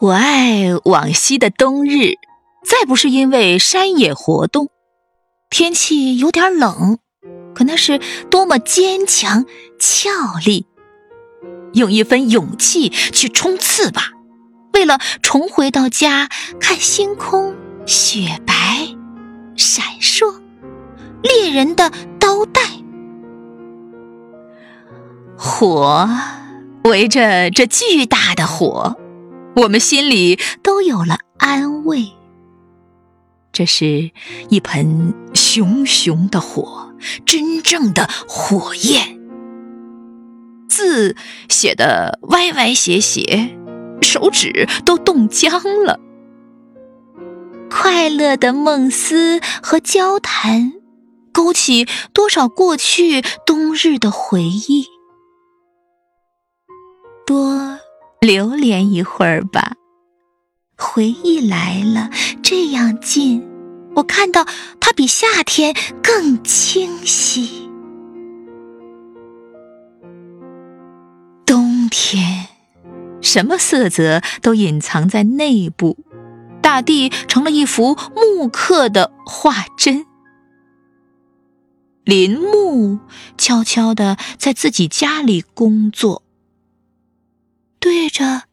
我爱往昔的冬日，再不是因为山野活动，天气有点冷，可那是多么坚强俏丽！用一分勇气去冲刺吧，为了重回到家，看星空雪白闪烁，猎人的刀带，火围着这巨大的火。我们心里都有了安慰。这是一盆熊熊的火，真正的火焰。字写的歪歪斜斜，手指都冻僵了。快乐的梦思和交谈，勾起多少过去冬日的回忆。留恋一会儿吧，回忆来了，这样近，我看到它比夏天更清晰。冬天，什么色泽都隐藏在内部，大地成了一幅木刻的画针。林木悄悄地在自己家里工作。じゃあ、